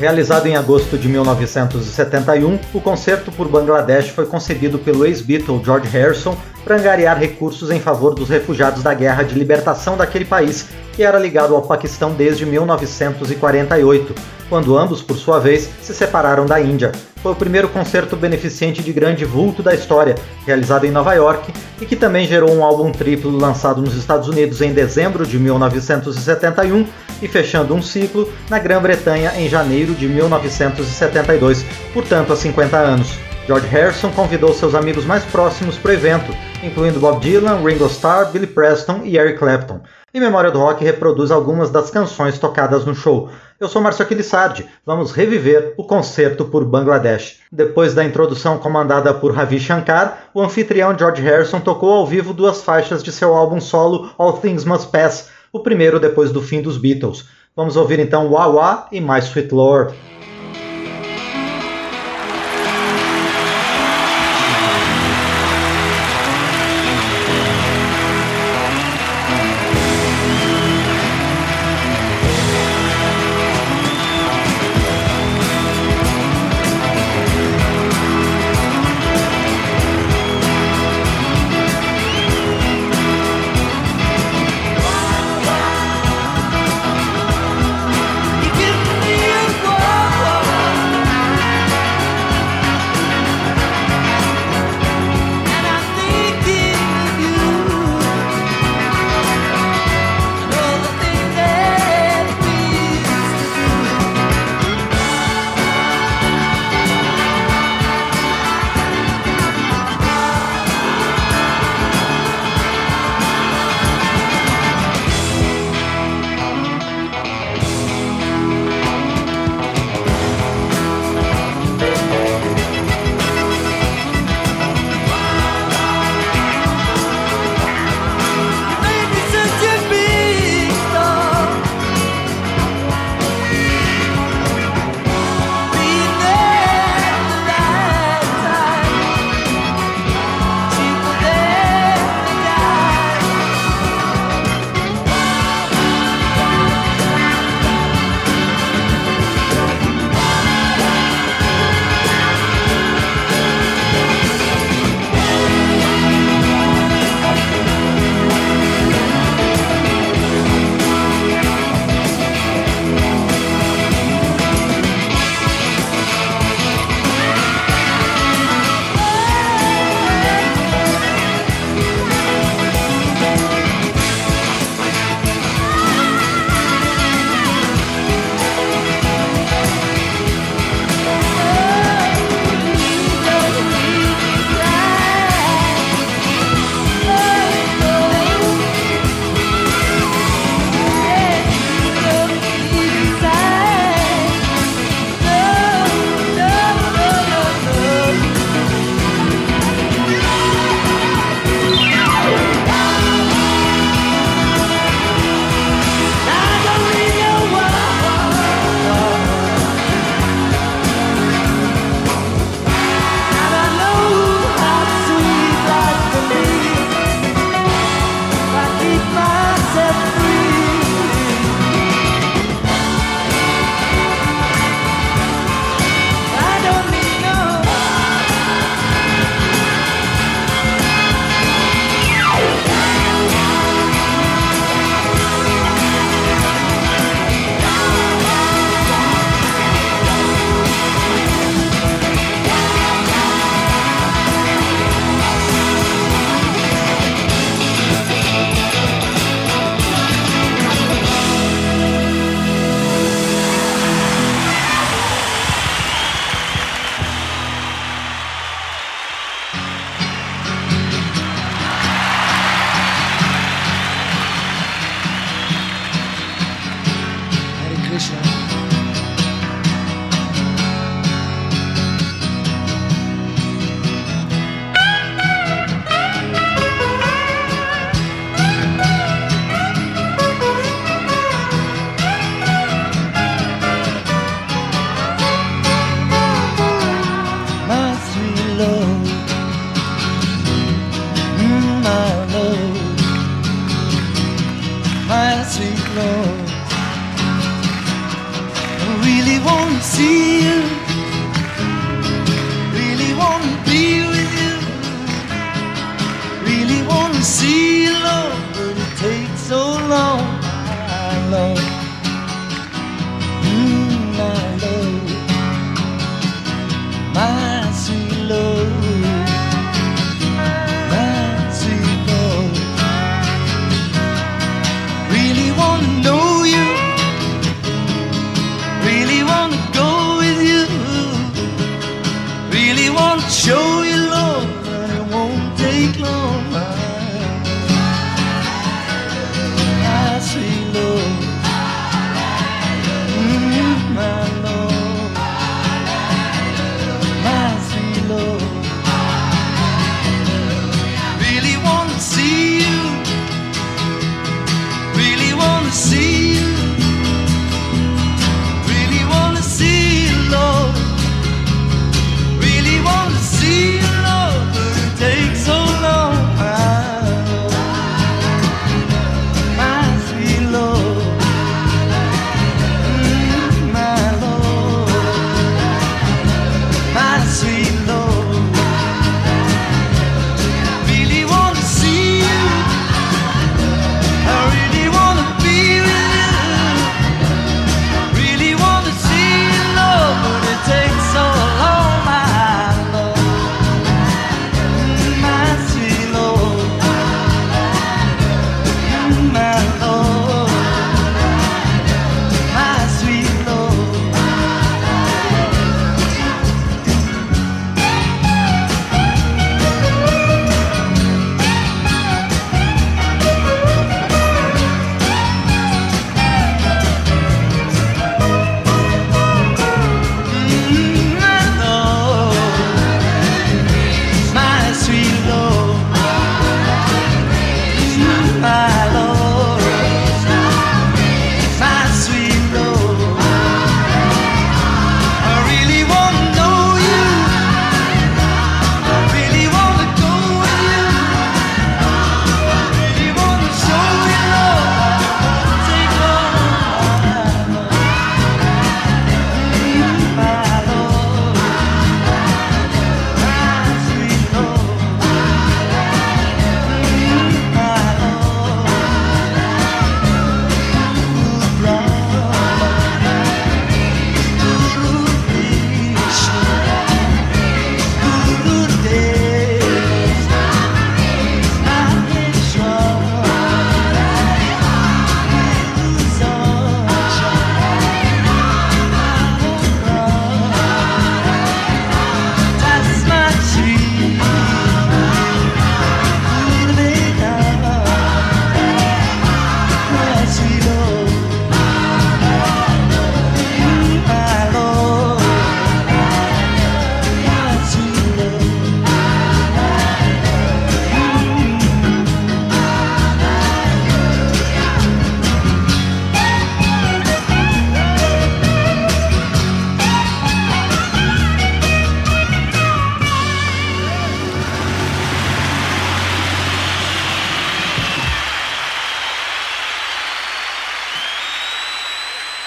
Realizado em agosto de 1971, o concerto por Bangladesh foi concebido pelo ex-Beatle George Harrison para angariar recursos em favor dos refugiados da guerra de libertação daquele país, que era ligado ao Paquistão desde 1948, quando ambos, por sua vez, se separaram da Índia. Foi o primeiro concerto beneficente de grande vulto da história, realizado em Nova York, e que também gerou um álbum triplo lançado nos Estados Unidos em dezembro de 1971 e fechando um ciclo na Grã-Bretanha em janeiro de 1972, portanto há 50 anos. George Harrison convidou seus amigos mais próximos para o evento, incluindo Bob Dylan, Ringo Starr, Billy Preston e Eric Clapton. E Memória do Rock reproduz algumas das canções tocadas no show. Eu sou Márcio Aquilissardi. Vamos reviver o concerto por Bangladesh. Depois da introdução comandada por Ravi Shankar, o anfitrião George Harrison tocou ao vivo duas faixas de seu álbum solo All Things Must Pass, o primeiro depois do fim dos Beatles. Vamos ouvir então Wah Wah e My Sweet Lord.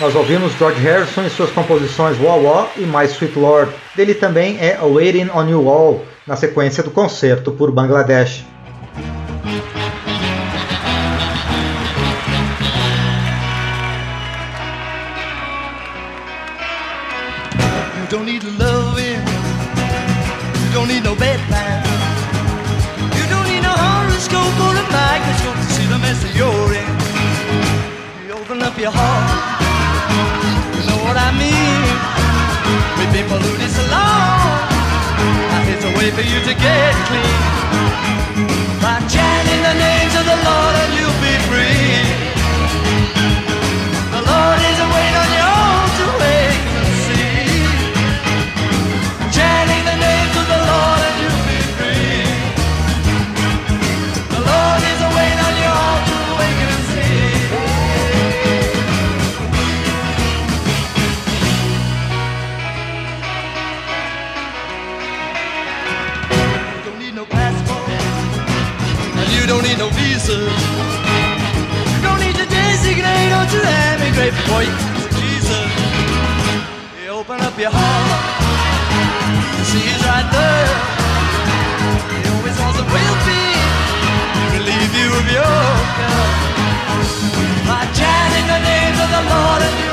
Nós ouvimos George Harrison em suas composições Wow Wow e My Sweet Lord. Dele também é Waiting on You All, na sequência do concerto por Bangladesh. me with people who disallow. I it's a way for you to get clean. By chanting the names of the Lord, and you'll be free. Jesus. Don't need to designate or to emigrate before you come to Jesus. You open up your heart, you see He's right there. He always wants a will be relieve you of your guilt. By chanting the names of the Lord and you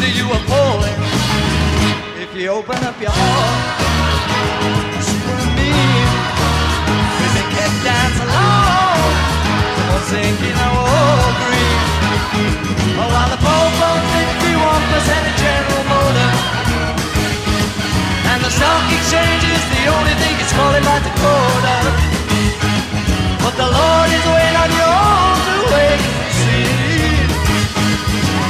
that you are falling. If you open up your heart, see what I mean. Women can dance along, come on, singing our all agree. Oh, while the Pope owns 51% of General Motors. And the stock exchange is the only thing it's calling by Dakota. But the Lord is waiting on your arms to wake.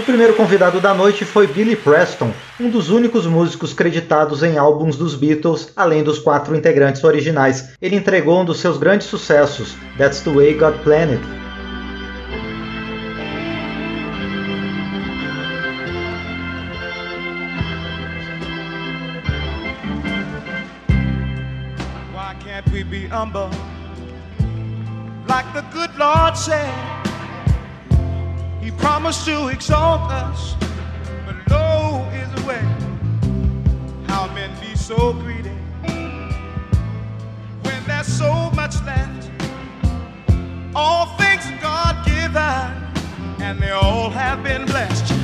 O primeiro convidado da noite foi Billy Preston, um dos únicos músicos creditados em álbuns dos Beatles, além dos quatro integrantes originais. Ele entregou um dos seus grandes sucessos, That's the Way God Planned. Why can't we be humble? Like the good Lord said, promised to exalt us, but low is the way. How men be so greedy when there's so much left. All things God given, and they all have been blessed.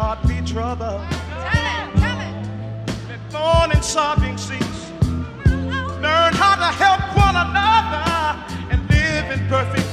Heart be troubled. Let mourn and sobbing cease. Learn how to help one another and live in perfect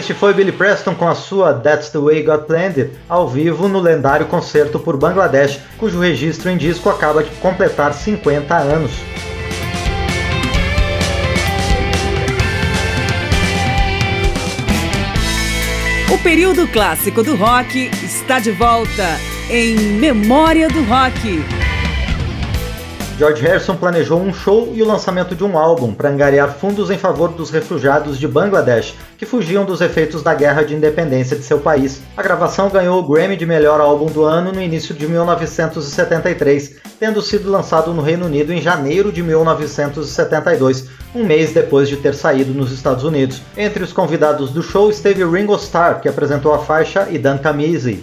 Este foi Billy Preston com a sua That's the Way Got Planned ao vivo no lendário concerto por Bangladesh, cujo registro em disco acaba de completar 50 anos. O período clássico do rock está de volta em Memória do Rock. George Harrison planejou um show e o lançamento de um álbum para angariar fundos em favor dos refugiados de Bangladesh, que fugiam dos efeitos da guerra de independência de seu país. A gravação ganhou o Grammy de melhor álbum do ano no início de 1973, tendo sido lançado no Reino Unido em janeiro de 1972, um mês depois de ter saído nos Estados Unidos. Entre os convidados do show esteve Ringo Starr, que apresentou a faixa, e Dan Camisi.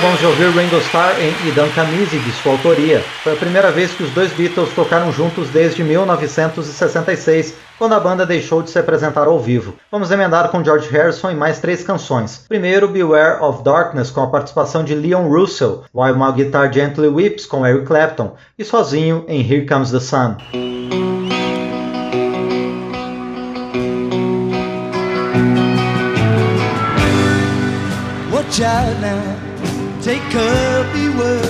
Acabamos de ouvir Ringo Starr em Idan Camisi, de sua autoria. Foi a primeira vez que os dois Beatles tocaram juntos desde 1966, quando a banda deixou de se apresentar ao vivo. Vamos emendar com George Harrison em mais três canções. Primeiro, Beware of Darkness, com a participação de Leon Russell, While My Guitar Gently Weeps, com Eric Clapton, e sozinho em Here Comes the Sun. Out now. Take up the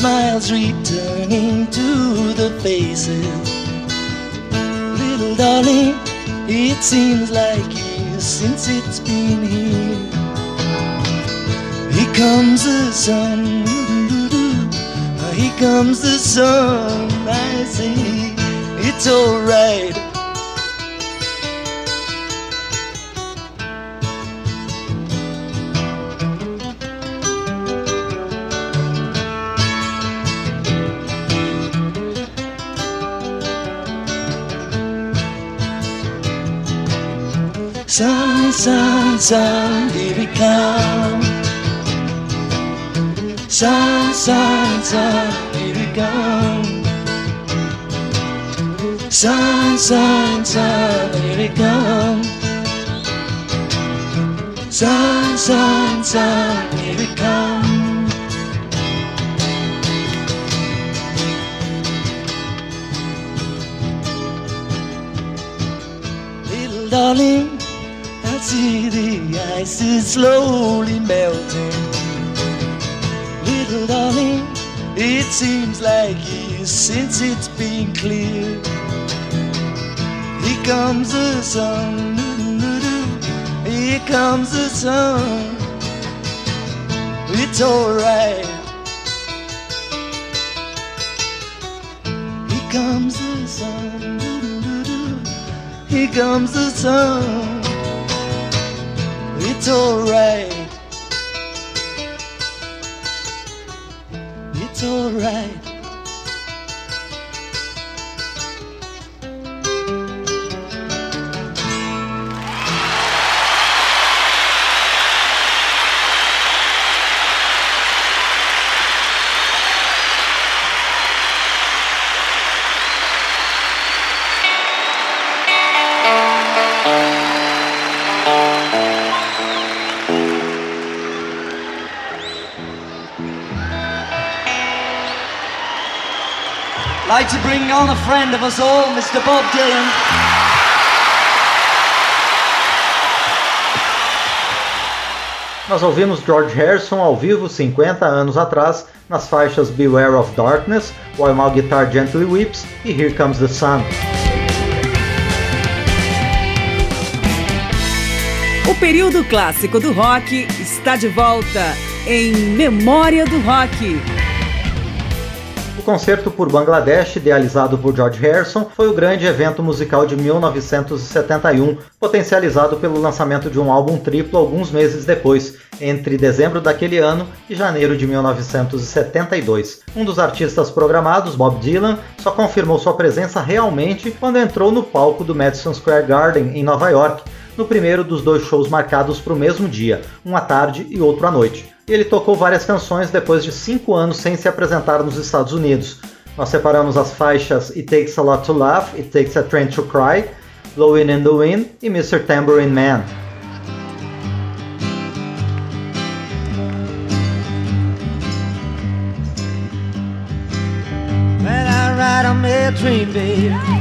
Smiles returning to the faces. Little darling, it seems like years since it's been here. Here comes the sun. Here comes the sun. I say it's alright. Sun, sun, sun, baby come. Sun, sun, sun, baby come. Sun, baby come. Sun, sun, sun, baby come. Little darling, ice is slowly melting. Little darling, it seems like years since it's been clear. Here comes the sun, here comes the sun. It's alright. Here comes the sun, here comes the sun. It's alright. On a friend of us all, Mr. Bob Dylan. Nós ouvimos George Harrison ao vivo 50 anos atrás nas faixas Beware of Darkness, While My Guitar Gently Weeps e Here Comes the Sun. O período clássico do rock está de volta em Memória do Rock. O concerto por Bangladesh, idealizado por George Harrison, foi o grande evento musical de 1971, potencializado pelo lançamento de um álbum triplo alguns meses depois, entre dezembro daquele ano e janeiro de 1972. Um dos artistas programados, Bob Dylan, só confirmou sua presença realmente quando entrou no palco do Madison Square Garden, em Nova York, no primeiro dos dois shows marcados para o mesmo dia, um à tarde e outro à noite. E ele tocou várias canções depois de cinco anos sem se apresentar nos Estados Unidos. Nós separamos as faixas It Takes a Lot to Laugh, It Takes a Train to Cry, Blowing in the Wind e Mr. Tambourine Man. When I ride train, babe,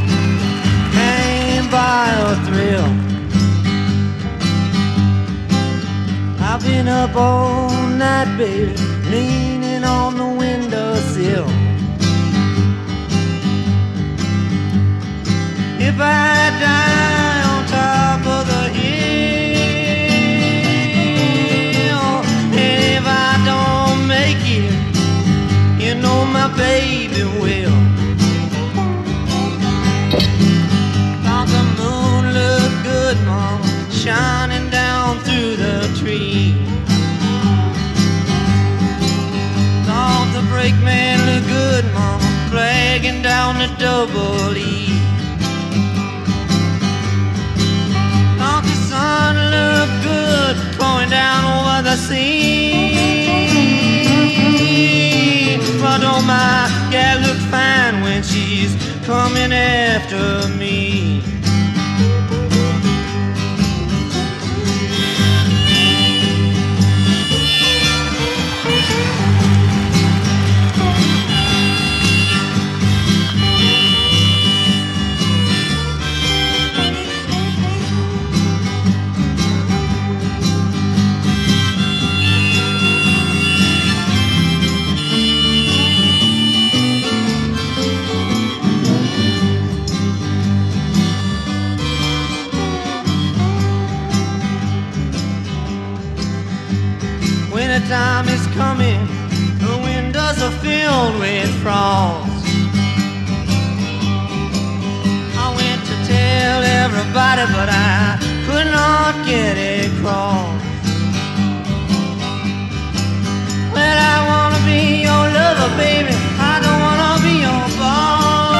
I've been up all night, baby, leaning on the windowsill. If I die on top of the hill, and if I don't make it, you know my baby will. Thought the moon looked good, mama, shining. Double E. Don't the sun look good going down over the sea? But don't my gal look fine when she's coming after me? Filled with frost. I went to tell everybody, but I could not get it across. Well, I wanna be your lover, baby. I don't wanna be your boss.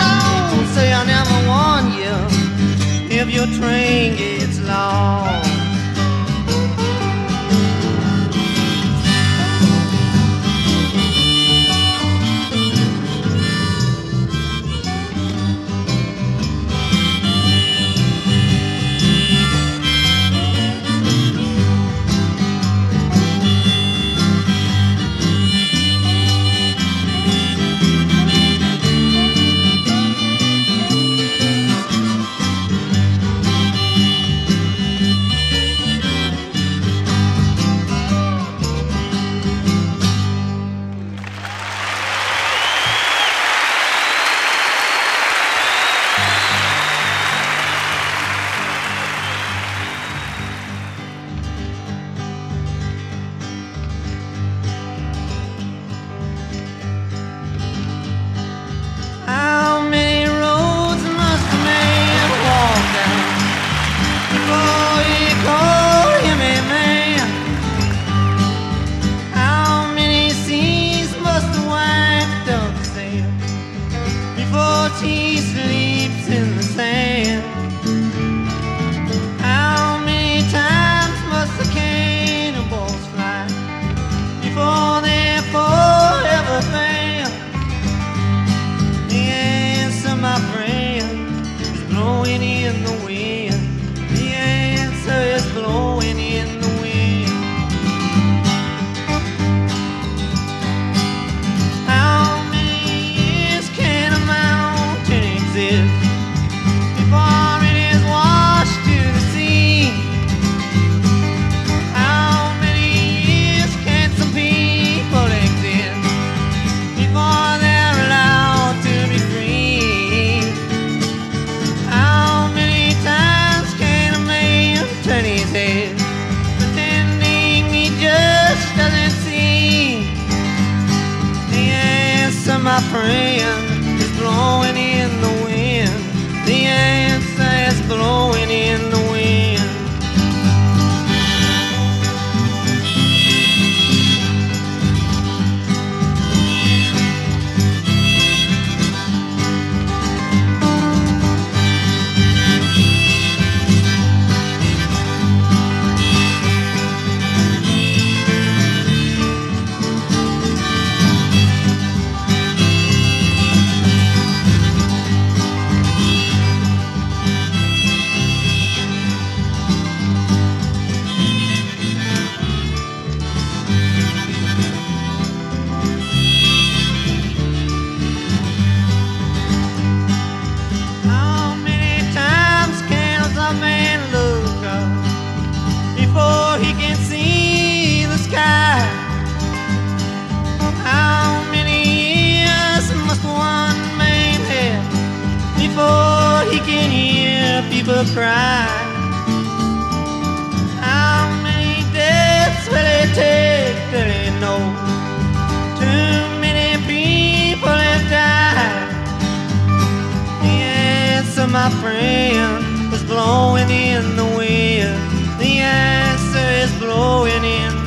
Don't say I never warned you if your train gets turn pretending he just doesn't see? The answer, my friend, is blowing in the wind. The answer is blowing in the wind. Cry? How many deaths will it take till he knows? Too many people have died. The answer, my friend, is blowing in the wind. The answer is blowing in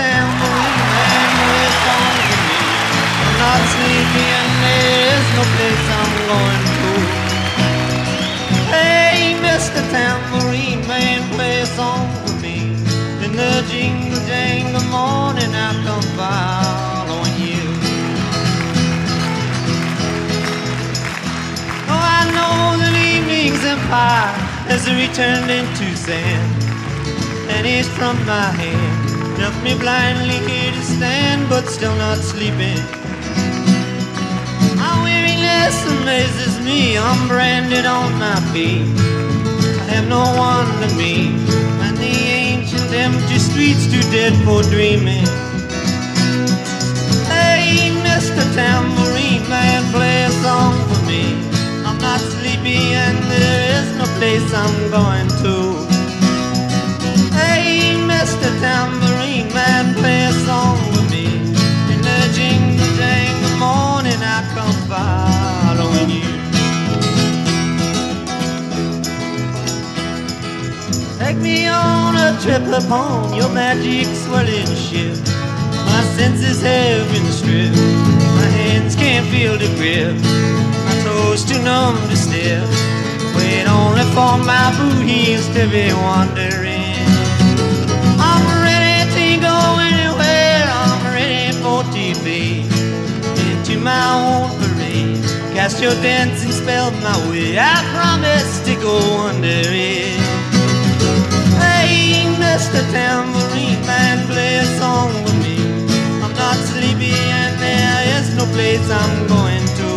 Tambourine Man, where's song for me? I'm not sleepy and there's no place I'm going to. Hey, Mr. Tambourine Man, play a song for me. In the jingle jangle morning, I come following you. Oh, I know that evening's empire has returned into sand and it's from my hand. Left me blindly here to stand, but still not sleeping. My weariness amazes me. I'm branded on my feet. I have no one to me, and the ancient empty streets too dead for dreaming. Hey, Mr. Tambourine Man, play a song for me. I'm not sleepy, and there is no place I'm going to. Mr. Tambourine Man, play a song with me. In the jingle jangle morning, I come following you. Take me on a trip upon your magic swirling ship. My senses have been stripped. My hands can't feel the grip. My toes too numb to step. Wait only for my boot heels to be wandering. Into my own parade. Cast your dancing spell my way. I promise to go under it. Hey, Mr. Tambourine Man, play a song with me. I'm not sleepy and there is no place I'm going to.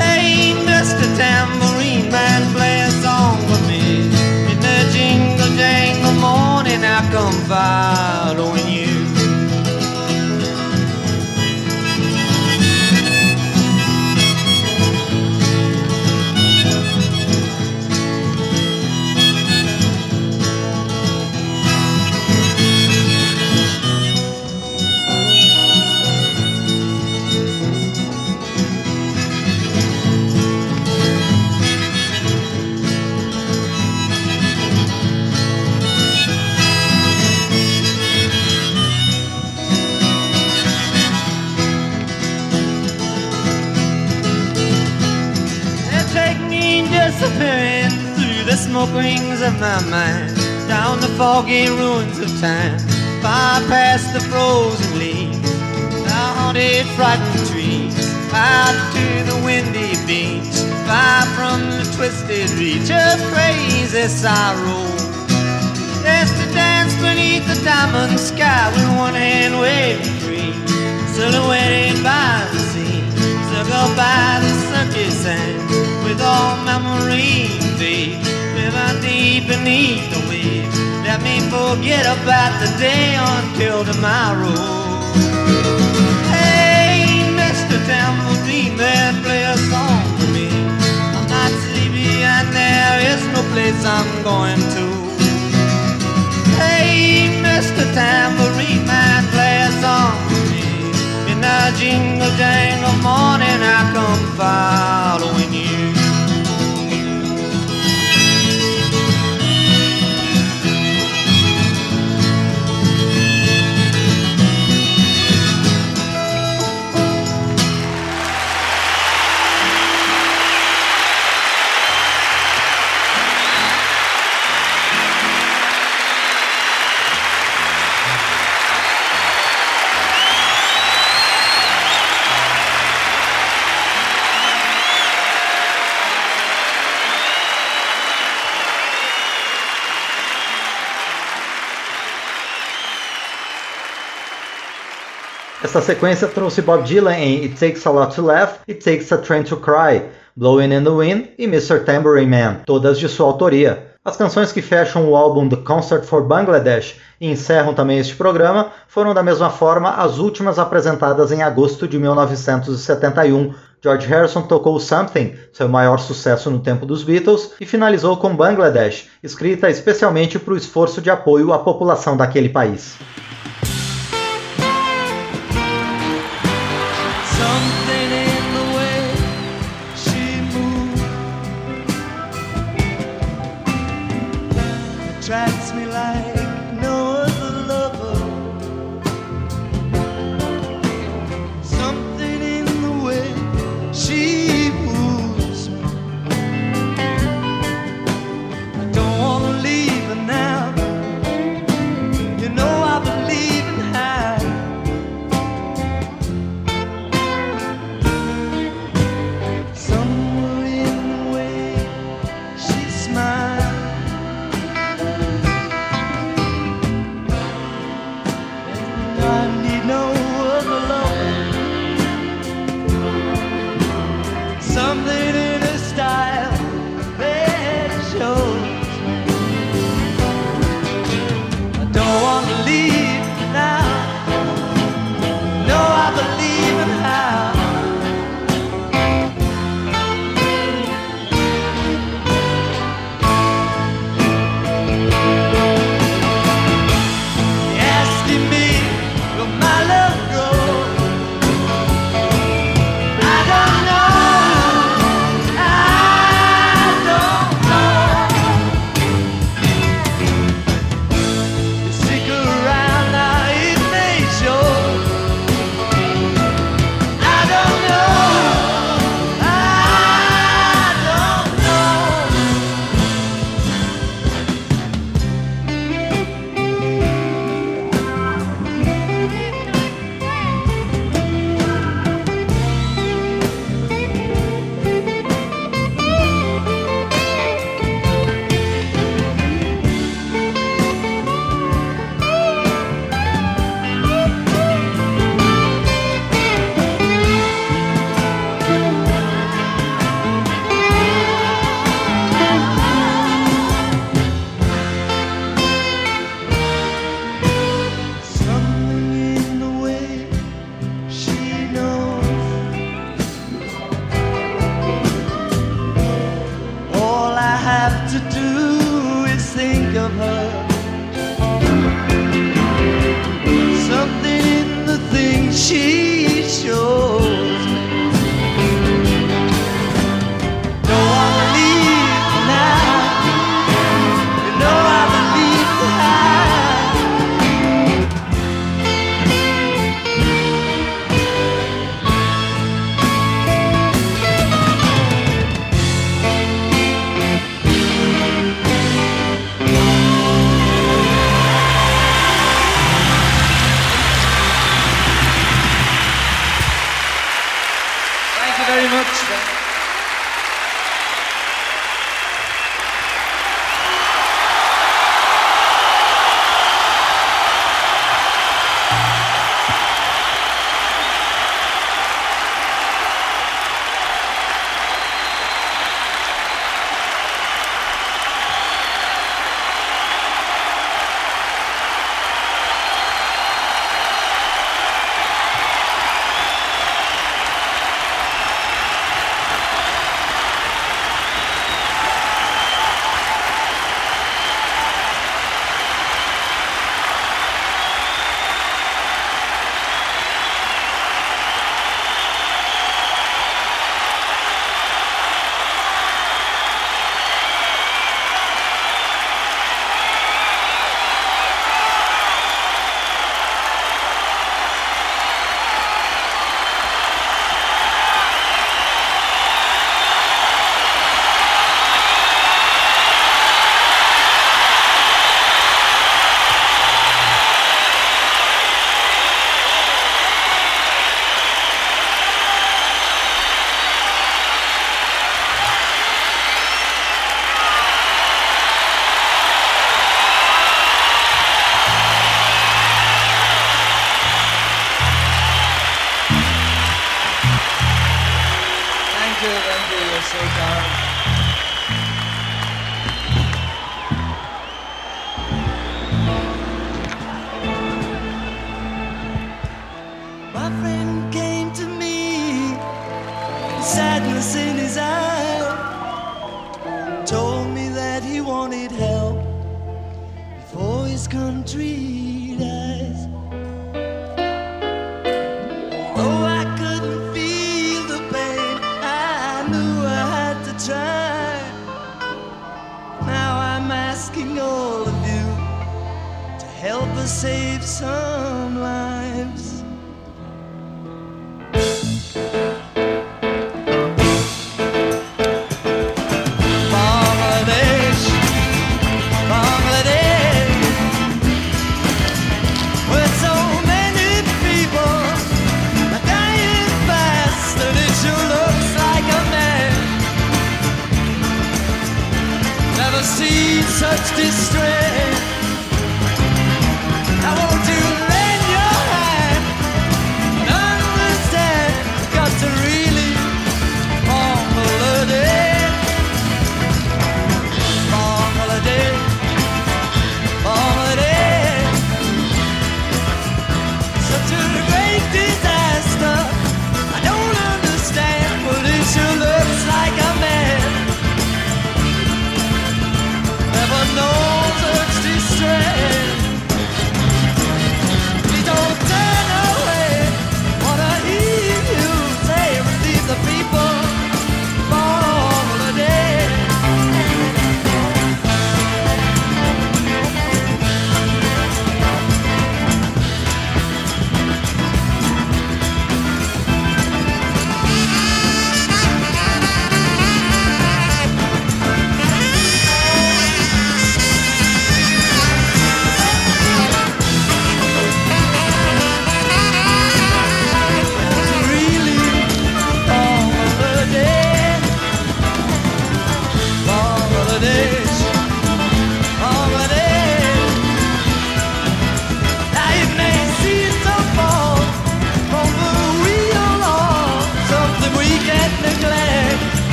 Hey, Mr. Tambourine Man, play a song with me. In the jingle jangle morning, I come following you. Disappearing through the smoke rings of my mind, down the foggy ruins of time, far past the frozen leaves, the haunted, frightened trees, out to the windy beach, far from the twisted reach of crazy sorrow. Yes, to dance beneath the diamond sky with one hand waving free, silhouetted by the sea, circled by the circus sands, with all memory fade, living deep beneath the waves. Let me forget about the day until tomorrow. Hey, Mr. Tambourine Man, play a song for me. I'm not sleepy and there is no place I'm going to. Hey, Mr. Tambourine Man, play a song for me. In the jingle jangle morning, I come following you. Essa sequência trouxe Bob Dylan em It Takes a Lot to Laugh, It Takes a Train to Cry, Blowing in the Wind e Mr. Tambourine Man, todas de sua autoria. As canções que fecham o álbum The Concert for Bangladesh e encerram também este programa foram da mesma forma as últimas apresentadas em agosto de 1971. George Harrison tocou Something, seu maior sucesso no tempo dos Beatles, e finalizou com Bangladesh, escrita especialmente para o esforço de apoio à população daquele país. like no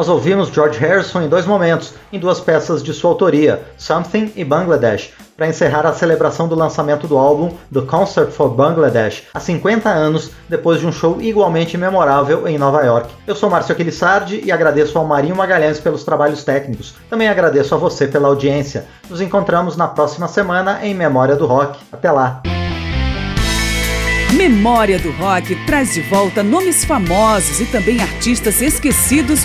Nós ouvimos George Harrison em dois momentos, em duas peças de sua autoria, Something e Bangladesh, para encerrar a celebração do lançamento do álbum The Concert for Bangladesh, há 50 anos depois de um show igualmente memorável em Nova York. Eu sou Márcio Aquilissardi e agradeço ao Marinho Magalhães pelos trabalhos técnicos. Também agradeço a você pela audiência. Nos encontramos na próxima semana em Memória do Rock. Até lá! Memória do Rock traz de volta nomes famosos e também artistas esquecidos